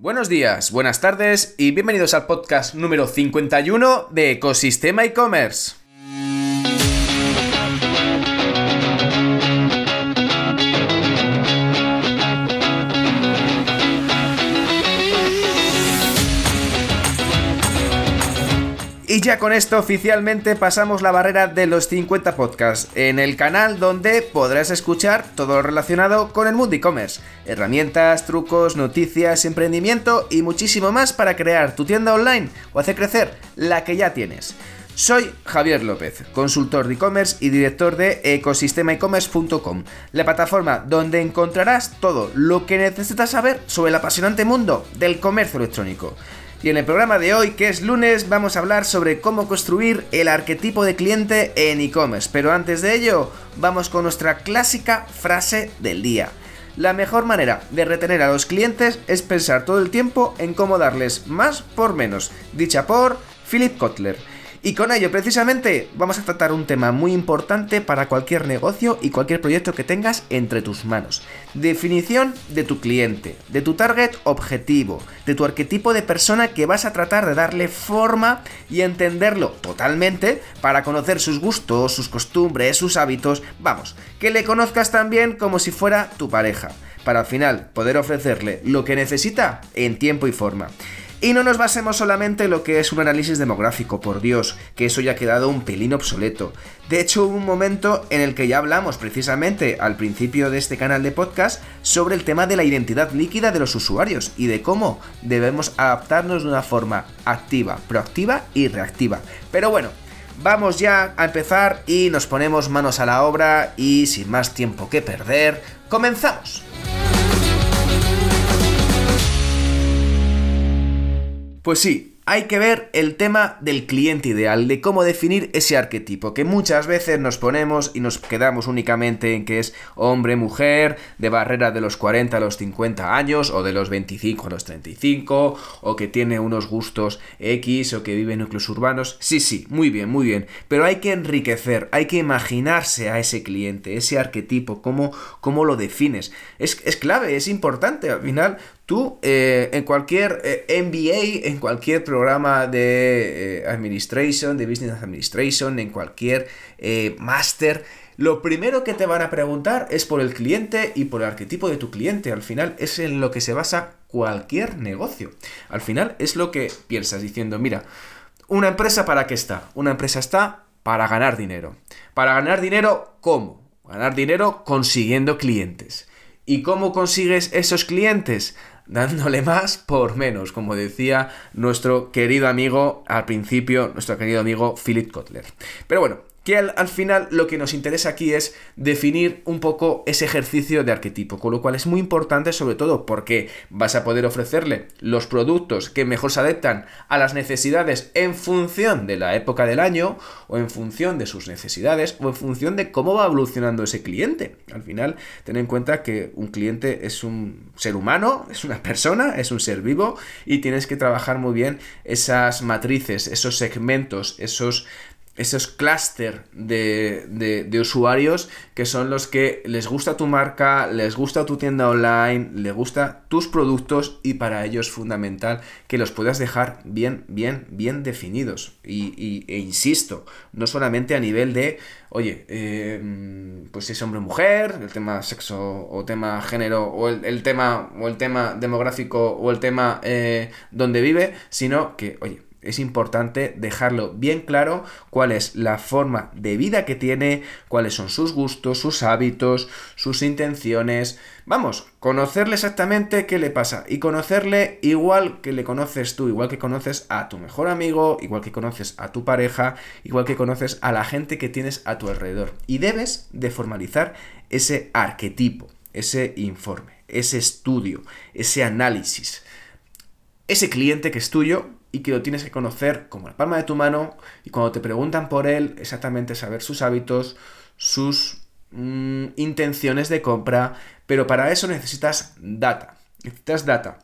Buenos días, buenas tardes y bienvenidos al podcast número 51 de Ecosistema e-commerce. Y ya con esto oficialmente pasamos la barrera de los 50 podcasts en el canal donde podrás escuchar todo lo relacionado con el mundo e-commerce, herramientas, trucos, noticias, emprendimiento y muchísimo más para crear tu tienda online o hacer crecer la que ya tienes. Soy Javier López, consultor de e-commerce y director de ecosistemaecommerce.com, la plataforma donde encontrarás todo lo que necesitas saber sobre el apasionante mundo del comercio electrónico. Y en el programa de hoy, que es lunes, vamos a hablar sobre cómo construir el arquetipo de cliente en e-commerce. Pero antes de ello, vamos con nuestra clásica frase del día. La mejor manera de retener a los clientes es pensar todo el tiempo en cómo darles más por menos, dicha por Philip Kotler. Y con ello, precisamente, vamos a tratar un tema muy importante para cualquier negocio y cualquier proyecto que tengas entre tus manos. Definición de tu cliente, de tu target objetivo, de tu arquetipo de persona que vas a tratar de darle forma y entenderlo totalmente para conocer sus gustos, sus costumbres, sus hábitos. Vamos, que le conozcas también como si fuera tu pareja, para al final poder ofrecerle lo que necesita en tiempo y forma. Y no nos basemos solamente en lo que es un análisis demográfico, por Dios, que eso ya ha quedado un pelín obsoleto. De hecho, hubo un momento en el que ya hablamos precisamente al principio de este canal de podcast sobre el tema de la identidad líquida de los usuarios y de cómo debemos adaptarnos de una forma activa, proactiva y reactiva. Pero bueno, vamos ya a empezar y nos ponemos manos a la obra y sin más tiempo que perder, comenzamos. Pues sí, hay que ver el tema del cliente ideal, de cómo definir ese arquetipo, que muchas veces nos ponemos y nos quedamos únicamente en que es hombre, mujer, de barrera de los 40 a los 50 años, o de los 25 a los 35, o que tiene unos gustos X, o que vive en núcleos urbanos. Sí, sí, muy bien, muy bien, pero hay que enriquecer, hay que imaginarse a ese cliente, ese arquetipo, cómo, cómo lo defines. Es, es clave, es importante, al final Tú, eh, en cualquier eh, MBA, en cualquier programa de eh, Administration, de Business Administration, en cualquier máster, lo primero que te van a preguntar es por el cliente y por el arquetipo de tu cliente. Al final es en lo que se basa cualquier negocio. Al final es lo que piensas diciendo, mira, una empresa para qué está? Una empresa está para ganar dinero. Para ganar dinero, ¿cómo? Ganar dinero consiguiendo clientes. ¿Y cómo consigues esos clientes? Dándole más por menos, como decía nuestro querido amigo al principio, nuestro querido amigo Philip Kotler. Pero bueno, que al, final lo que nos interesa aquí es definir un poco ese ejercicio de arquetipo, con lo cual es muy importante sobre todo porque vas a poder ofrecerle los productos que mejor se adaptan a las necesidades en función de la época del año o en función de sus necesidades o en función de cómo va evolucionando ese cliente. Al final, ten en cuenta que un cliente es un ser humano, es una persona, es un ser vivo y tienes que trabajar muy bien esas matrices, esos segmentos, esos esos clúster de, de, usuarios que son los que les gusta tu marca, les gusta tu tienda online, les gusta tus productos y para ello es fundamental que los puedas dejar bien, bien, bien definidos. Y, e insisto, no solamente a nivel de, oye, eh, pues si es hombre o mujer, el tema sexo o tema género o el, tema, o el tema demográfico o el tema eh, donde vive, sino que, oye, es importante dejarlo bien claro cuál es la forma de vida que tiene, cuáles son sus gustos, sus hábitos, sus intenciones. Vamos, conocerle exactamente qué le pasa y conocerle igual que le conoces tú, igual que conoces a tu mejor amigo, igual que conoces a tu pareja, igual que conoces a la gente que tienes a tu alrededor. Y debes de formalizar ese arquetipo, ese informe, ese estudio, ese análisis. Ese cliente que es tuyo, y que lo tienes que conocer como la palma de tu mano y cuando te preguntan por él, exactamente saber sus hábitos, sus mm, intenciones de compra, pero para eso necesitas data. Necesitas data.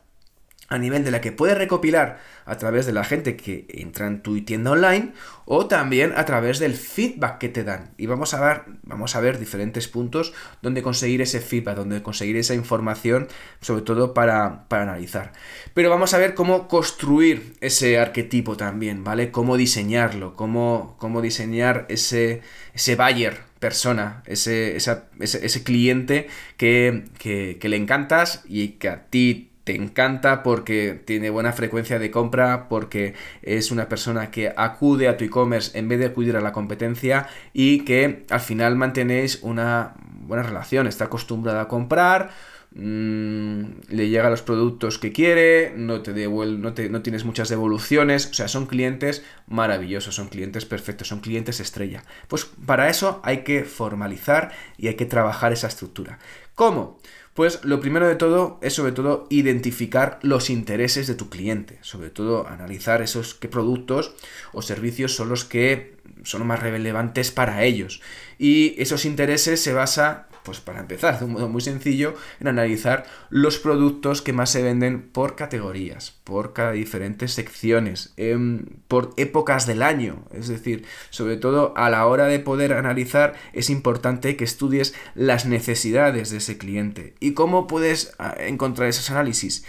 A nivel de la que puedes recopilar a través de la gente que entra en tu tienda online o también a través del feedback que te dan. Y vamos a ver, vamos a ver diferentes puntos donde conseguir ese feedback, donde conseguir esa información, sobre todo para, para analizar. Pero vamos a ver cómo construir ese arquetipo también, ¿vale? Cómo diseñarlo, cómo, cómo diseñar ese, ese buyer persona, ese, ese, cliente que, que, que le encantas y que a ti te encanta porque tiene buena frecuencia de compra, porque es una persona que acude a tu e-commerce en vez de acudir a la competencia y que al final mantenéis una buena relación, está acostumbrada a comprar, mm, le llega los productos que quiere, no te, no, no tienes muchas devoluciones, o sea, son clientes maravillosos, son clientes perfectos, son clientes estrella. Pues para eso hay que formalizar y hay que trabajar esa estructura. ¿Cómo? Pues lo primero de todo es sobre todo identificar los intereses de tu cliente, sobre todo analizar esos qué productos o servicios son los que son más relevantes para ellos. Y esos intereses se basa pues para empezar, de un modo muy sencillo, en analizar los productos que más se venden por categorías, por diferentes secciones, em, por épocas del año. Es decir, sobre todo a la hora de poder analizar, es importante que estudies las necesidades de ese cliente. ¿Y cómo puedes ah, encontrar esos análisis?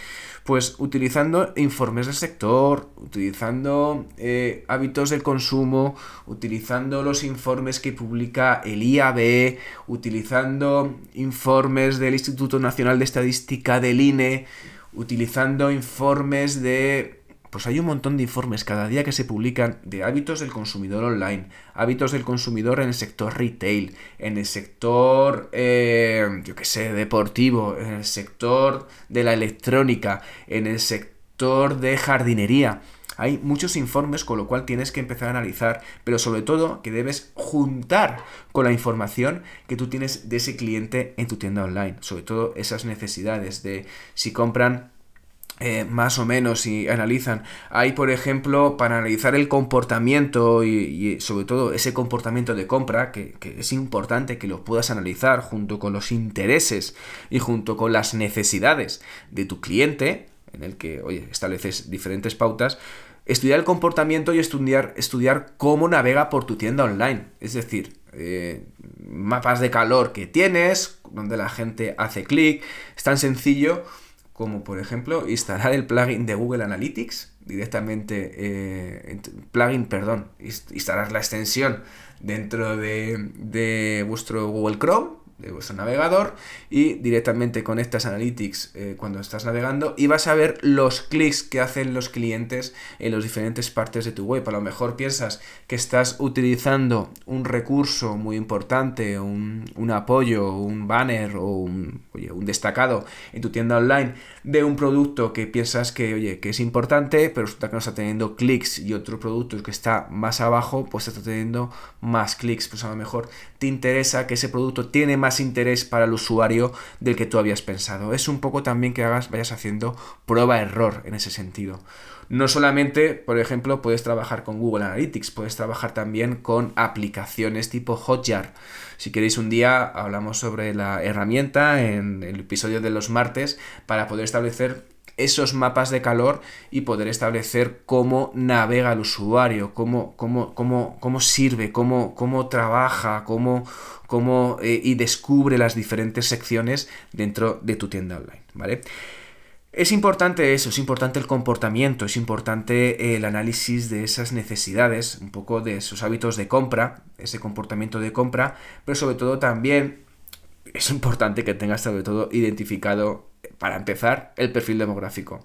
Pues utilizando informes del sector, utilizando eh, hábitos del consumo, utilizando los informes que publica el IAB, utilizando informes del Instituto Nacional de Estadística del INE, utilizando informes de pues hay un montón de informes cada día que se publican de hábitos del consumidor online, hábitos del consumidor en el sector retail, en el sector, eh, yo qué sé, deportivo, en el sector de la electrónica, en el sector de jardinería. Hay muchos informes con lo cual tienes que empezar a analizar, pero sobre todo que debes juntar con la información que tú tienes de ese cliente en tu tienda online, sobre todo esas necesidades de si compran eh, más o menos si analizan. Hay, por ejemplo, para analizar el comportamiento y, sobre todo ese comportamiento de compra, que, es importante que lo puedas analizar junto con los intereses y junto con las necesidades de tu cliente, en el que, oye, estableces diferentes pautas, estudiar el comportamiento y estudiar, estudiar cómo navega por tu tienda online. Es decir, eh, mapas de calor que tienes, donde la gente hace clic, es tan sencillo como por ejemplo instalar el plugin de Google Analytics directamente, eh, plugin, perdón, instalar la extensión dentro de, de vuestro Google Chrome de vuestro navegador y directamente conectas Analytics eh, cuando estás navegando y vas a ver los clics que hacen los clientes en las diferentes partes de tu web. A lo mejor piensas que estás utilizando un recurso muy importante, un, un apoyo, un banner o un, un destacado en tu tienda online de un producto que piensas que, oye, que es importante, pero resulta que no está teniendo clics y otro producto que está más abajo, pues está teniendo más clics. Pues a lo mejor te interesa que ese producto tiene más interés para el usuario del que tú habías pensado. Es un poco también que hagas, vayas haciendo prueba-error en ese sentido. No solamente, por ejemplo, puedes trabajar con Google Analytics, puedes trabajar también con aplicaciones tipo Hotjar. Si queréis un día hablamos sobre la herramienta en el episodio de los martes para poder establecer esos mapas de calor y poder establecer cómo navega el usuario, cómo, cómo, cómo, cómo sirve, cómo, cómo trabaja, cómo, cómo eh, y descubre las diferentes secciones dentro de tu tienda online, ¿vale? Es importante eso, es importante el comportamiento, es importante el análisis de esas necesidades, un poco de esos hábitos de compra, ese comportamiento de compra, pero sobre todo también es importante que tengas sobre todo identificado para empezar, el perfil demográfico.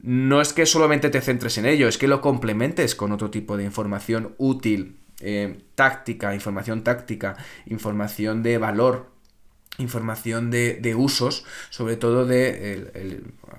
No es que solamente te centres en ello, es que lo complementes con otro tipo de información útil, eh, táctica, información táctica, información de valor información de, usos, sobre todo de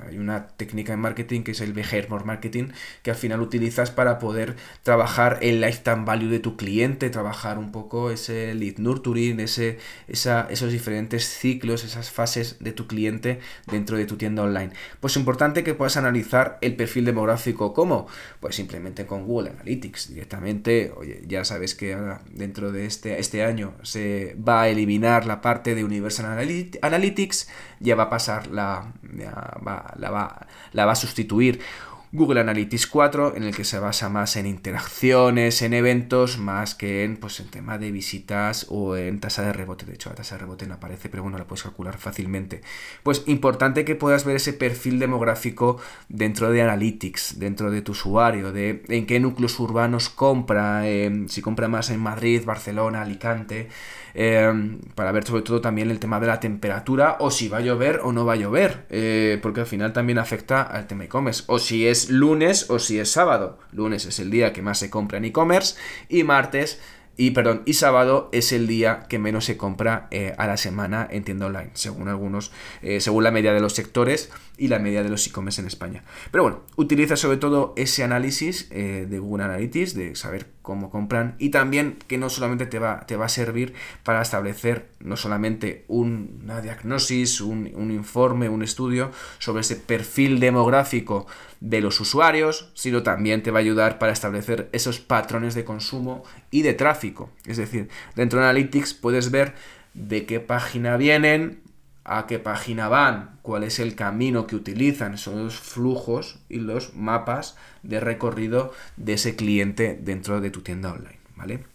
hay una técnica en marketing que es el behavior marketing, que al final utilizas para poder trabajar el lifetime value de tu cliente, trabajar un poco ese lead nurturing, ese, esa, esos diferentes ciclos, esas fases de tu cliente dentro de tu tienda online. Pues es importante que puedas analizar el perfil demográfico. ¿Cómo? Pues simplemente con Google Analytics directamente. Oye, ya sabes que ahora dentro de este, este año se va a eliminar la parte de Universal Analytics ya va a pasar la, va, la, va, la va a sustituir Google Analytics 4, en el que se basa más en interacciones, en eventos, más que en, pues, en tema de visitas o en tasa de rebote. De hecho, la tasa de rebote no aparece, pero bueno, la puedes calcular fácilmente. Pues importante que puedas ver ese perfil demográfico dentro de Analytics, dentro de tu usuario, de en qué núcleos urbanos compra, eh, si compra más en Madrid, Barcelona, Alicante. Em, para ver sobre todo también el tema de la temperatura o si va a llover o no va a llover, eh, porque al final también afecta al tema e-commerce, o si es lunes o si es sábado. Lunes es el día que más se compra en e-commerce y martes y perdón, y sábado es el día que menos se compra eh, a la semana en tienda online, según algunos, eh, según la media de los sectores y la media de los e-commerce en España. Pero bueno, utiliza sobre todo ese análisis eh, de Google Analytics, de saber cómo compran y también que no solamente te va, te va a servir para establecer no solamente una diagnosis, un, un informe, un estudio sobre ese perfil demográfico de los usuarios, sino también te va a ayudar para establecer esos patrones de consumo y de tráfico. Es decir, dentro de Analytics puedes ver de qué página vienen, a qué página van, cuál es el camino que utilizan, son los flujos y los mapas de recorrido de ese cliente dentro de tu tienda online, ¿vale?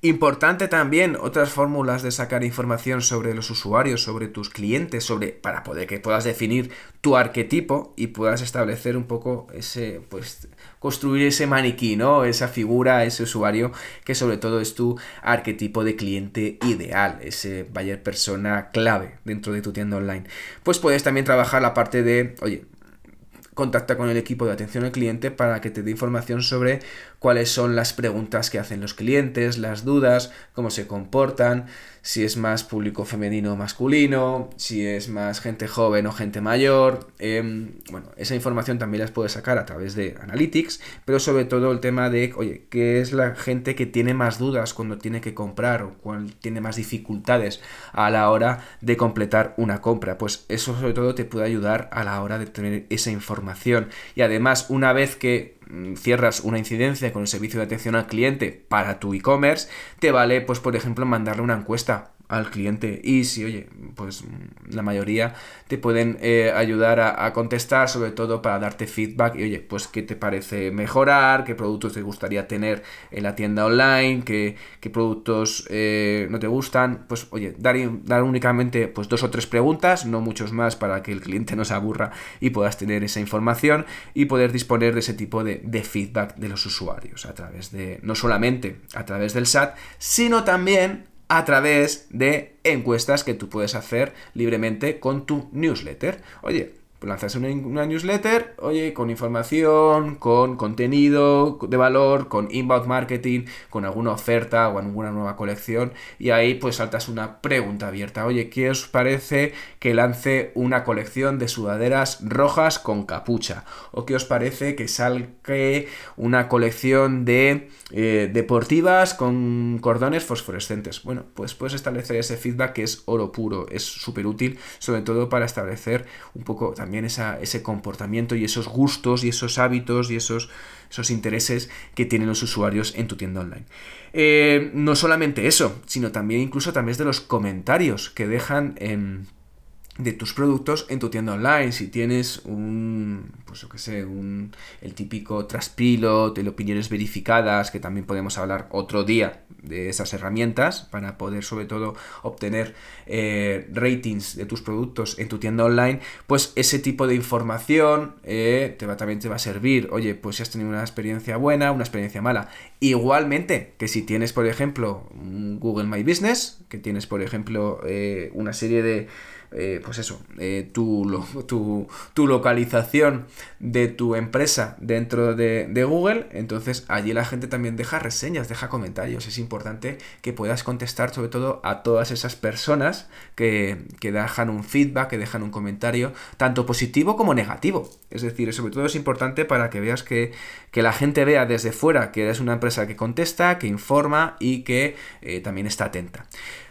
Importante también otras fórmulas de sacar información sobre los usuarios, sobre tus clientes, sobre para poder que puedas definir tu arquetipo y puedas establecer un poco ese pues construir ese maniquí, ¿no? Esa figura, ese usuario que sobre todo es tu arquetipo de cliente ideal, ese buyer persona clave dentro de tu tienda online. Pues puedes también trabajar la parte de, oye, contacta con el equipo de atención al cliente para que te dé información sobre cuáles son las preguntas que hacen los clientes, las dudas, cómo se comportan, si es más público femenino o masculino, si es más gente joven o gente mayor. Em, bueno, esa información también las puedes sacar a través de Analytics, pero sobre todo el tema de, oye, ¿qué es la gente que tiene más dudas cuando tiene que comprar o cuál tiene más dificultades a la hora de completar una compra? Pues eso sobre todo te puede ayudar a la hora de tener esa información. Y además, una vez que cierras una incidencia con el servicio de atención al cliente para tu e-commerce, te vale, pues por ejemplo, mandarle una encuesta al cliente y si, oye, pues la mayoría te pueden eh, ayudar a, contestar, sobre todo para darte feedback y, oye, pues qué te parece mejorar, qué productos te gustaría tener en la tienda online, qué, qué productos eh, no te gustan, pues, oye, dar, dar únicamente pues dos o tres preguntas, no muchos más para que el cliente no se aburra y puedas tener esa información y poder disponer de ese tipo de, de feedback de los usuarios a través de, no solamente a través del SAT, sino también a través de encuestas que tú puedes hacer libremente con tu newsletter. Oye, lanzas una, una, newsletter, oye, con información, con contenido de valor, con inbound marketing, con alguna oferta o alguna nueva colección, y ahí pues saltas una pregunta abierta. Oye, ¿qué os parece que lance una colección de sudaderas rojas con capucha? ¿O qué os parece que salga una colección de eh, deportivas con cordones fosforescentes? Bueno, pues puedes establecer ese feedback que es oro puro, es súper útil, sobre todo para establecer un poco también también ese comportamiento y esos gustos y esos hábitos y esos, esos intereses que tienen los usuarios en tu tienda online. Eh, no solamente eso, sino también incluso también de los comentarios que dejan en de tus productos en tu tienda online. Si tienes un, pues yo que sé, un, el típico traspilo de opiniones verificadas, que también podemos hablar otro día de esas herramientas para poder sobre todo obtener eh, ratings de tus productos en tu tienda online, pues ese tipo de información eh, te va, también te va a servir. Oye, pues si has tenido una experiencia buena, una experiencia mala. Igualmente que si tienes, por ejemplo, Google My Business, que tienes, por ejemplo, eh, una serie de eh, pues eso, eh, tu, tu, localización de tu empresa dentro de, Google, entonces allí la gente también deja reseñas, deja comentarios. Es importante que puedas contestar sobre todo a todas esas personas que, dejan un feedback, que dejan un comentario, tanto positivo como negativo. Es decir, sobre todo es importante para que veas que, la gente vea desde fuera que eres una empresa que contesta, que informa y que eh, también está atenta.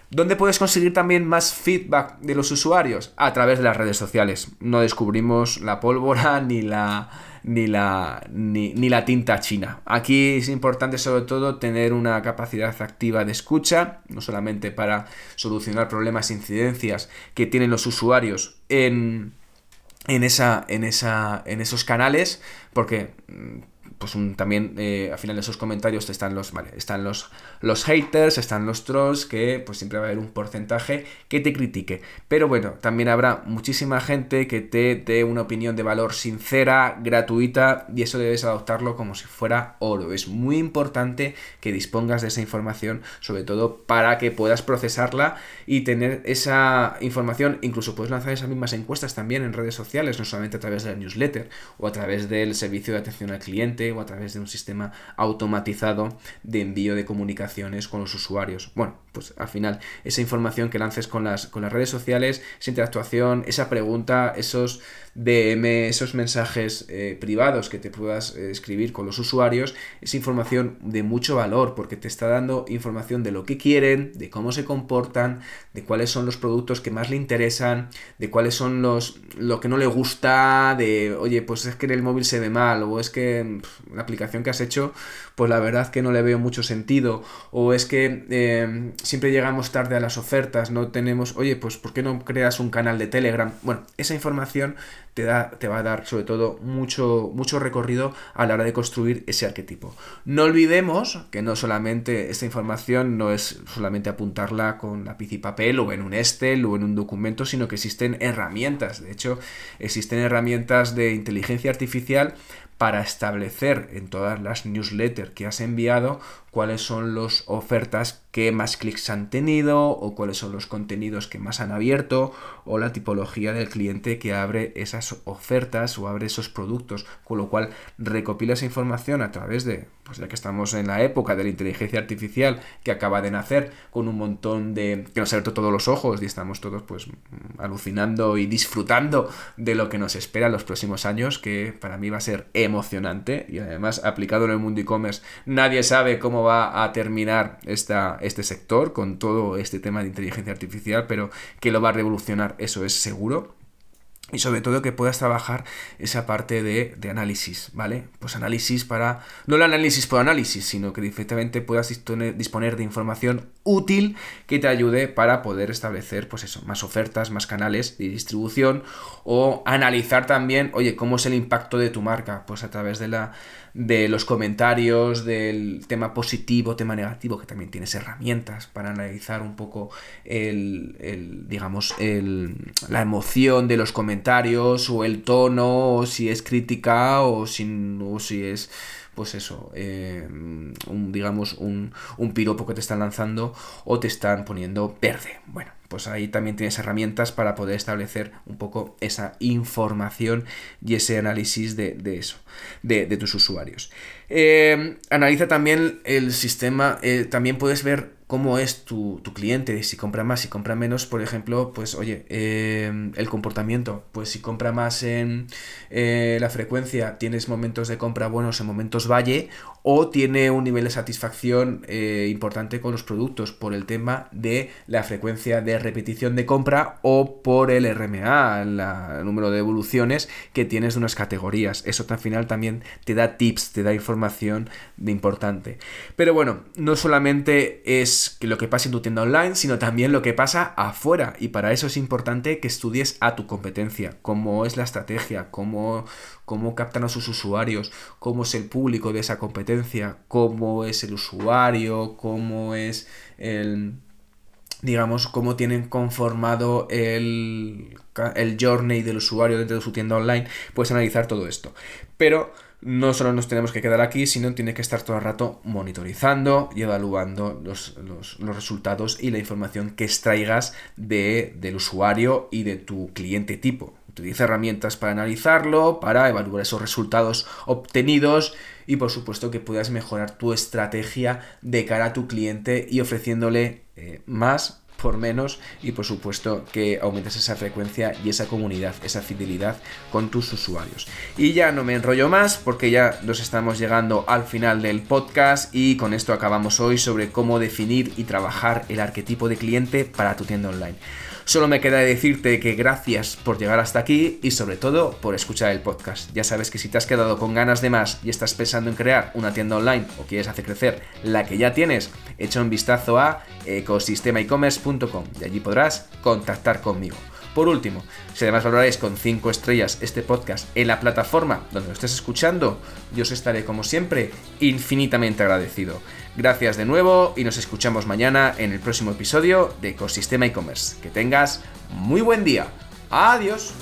¿Dónde puedes conseguir también más feedback de los usuarios? A través de las redes sociales. No descubrimos la pólvora ni la, ni la, ni, ni la tinta china. Aquí es importante sobre todo tener una capacidad activa de escucha, no solamente para solucionar problemas e incidencias que tienen los usuarios en, en, esa, en, esa, en esos canales, porque pues también eh, al final de esos comentarios están los, vale, están los, los haters, están los trolls, que pues siempre va a haber un porcentaje que te critique. Pero bueno, también habrá muchísima gente que te dé una opinión de valor sincera, gratuita, y eso debes adoptarlo como si fuera oro. Es muy importante que dispongas de esa información, sobre todo para que puedas procesarla y tener esa información, incluso puedes lanzar esas mismas encuestas también en redes sociales, no solamente a través de la newsletter o a través del servicio de atención al cliente o a través de un sistema automatizado de envío de comunicaciones con los usuarios. Bueno, pues al final esa información que lances con las, con las redes sociales, esa interactuación, esa pregunta, esos DM, esos mensajes eh, privados que te puedas eh, escribir con los usuarios, es información de mucho valor porque te está dando información de lo que quieren, de cómo se comportan, de cuáles son los productos que más le interesan, de cuáles son los lo que no le gusta, de oye, pues es que en el móvil se ve mal, o es que la aplicación que has hecho, pues la verdad que no le veo mucho sentido, o es que eh, siempre llegamos tarde a las ofertas, no tenemos, oye, pues ¿por qué no creas un canal de Telegram? Bueno, esa información te, da, te va a dar sobre todo mucho, mucho recorrido a la hora de construir ese arquetipo. No olvidemos que no solamente esta información no es solamente apuntarla con lápiz y papel o en un Excel o en un documento, sino que existen herramientas. De hecho, existen herramientas de inteligencia artificial para establecer en todas las newsletters que has enviado cuáles son las ofertas que más clics han tenido o cuáles son los contenidos que más han abierto o la tipología del cliente que abre esas ofertas o abre esos productos, con lo cual recopila esa información a través de, pues ya que estamos en la época de la inteligencia artificial que acaba de nacer con un montón de que nos ha abierto todos los ojos y estamos todos pues alucinando y disfrutando de lo que nos espera en los próximos años que para mí va a ser emocionante y además aplicado en el mundo e-commerce nadie sabe cómo va a terminar esta, este sector con todo este tema de inteligencia artificial, pero que lo va a revolucionar, eso es seguro y sobre todo que puedas trabajar esa parte de, análisis, ¿vale? Pues análisis para, no el análisis por análisis, sino que directamente puedas disponer de información útil que te ayude para poder establecer, pues eso, más ofertas, más canales de distribución o analizar también, oye, cómo es el impacto de tu marca, pues a través de la de los comentarios, del tema positivo, tema negativo, que también tienes herramientas para analizar un poco el, digamos, el, la emoción de los comentarios o el tono, o si es crítica o si, o si es pues eso, eh, digamos, un, un piropo que te están lanzando o te están poniendo verde. Bueno, pues ahí también tienes herramientas para poder establecer un poco esa información y ese análisis de, eso, de, tus usuarios. Eh, analiza también el sistema, eh, también puedes ver cómo es tu, cliente, si compra más, si compra menos, por ejemplo, pues oye, eh, el comportamiento, pues si compra más en eh, la frecuencia, tienes momentos de compra buenos en momentos valle, o tiene un nivel de satisfacción eh, importante con los productos por el tema de la frecuencia de repetición de compra o por el RMA, el número de evoluciones que tienes de unas categorías. Eso al final también te da tips, te da información de importante. Pero bueno, no solamente es lo que pasa en tu tienda online, sino también lo que pasa afuera. Y para eso es importante que estudies a tu competencia, cómo es la estrategia, cómo, cómo captan a sus usuarios, cómo es el público de esa competencia, cómo es el usuario, cómo es el digamos, cómo tienen conformado el, el journey del usuario dentro de su tienda online, puedes analizar todo esto. Pero no solo nos tenemos que quedar aquí, sino tiene que estar todo el rato monitorizando y evaluando los, resultados y la información que extraigas de, del usuario y de tu cliente tipo. Utiliza herramientas para analizarlo, para evaluar esos resultados obtenidos y por supuesto que puedas mejorar tu estrategia de cara a tu cliente y ofreciéndole eh, más por menos y por supuesto que aumentes esa frecuencia y esa comunidad, esa fidelidad con tus usuarios. Y ya no me enrollo más porque ya nos estamos llegando al final del podcast y con esto acabamos hoy sobre cómo definir y trabajar el arquetipo de cliente para tu tienda online. Solo me queda decirte que gracias por llegar hasta aquí y sobre todo por escuchar el podcast. Ya sabes que si te has quedado con ganas de más y estás pensando en crear una tienda online o quieres hacer crecer la que ya tienes, echa un vistazo a ecosistemaecommerce.com y allí podrás contactar conmigo. Por último, si además valoráis con 5 estrellas este podcast en la plataforma donde lo estés escuchando, yo os estaré como siempre infinitamente agradecido. Gracias de nuevo y nos escuchamos mañana en el próximo episodio de Ecosistema e-commerce. Que tengas muy buen día. Adiós.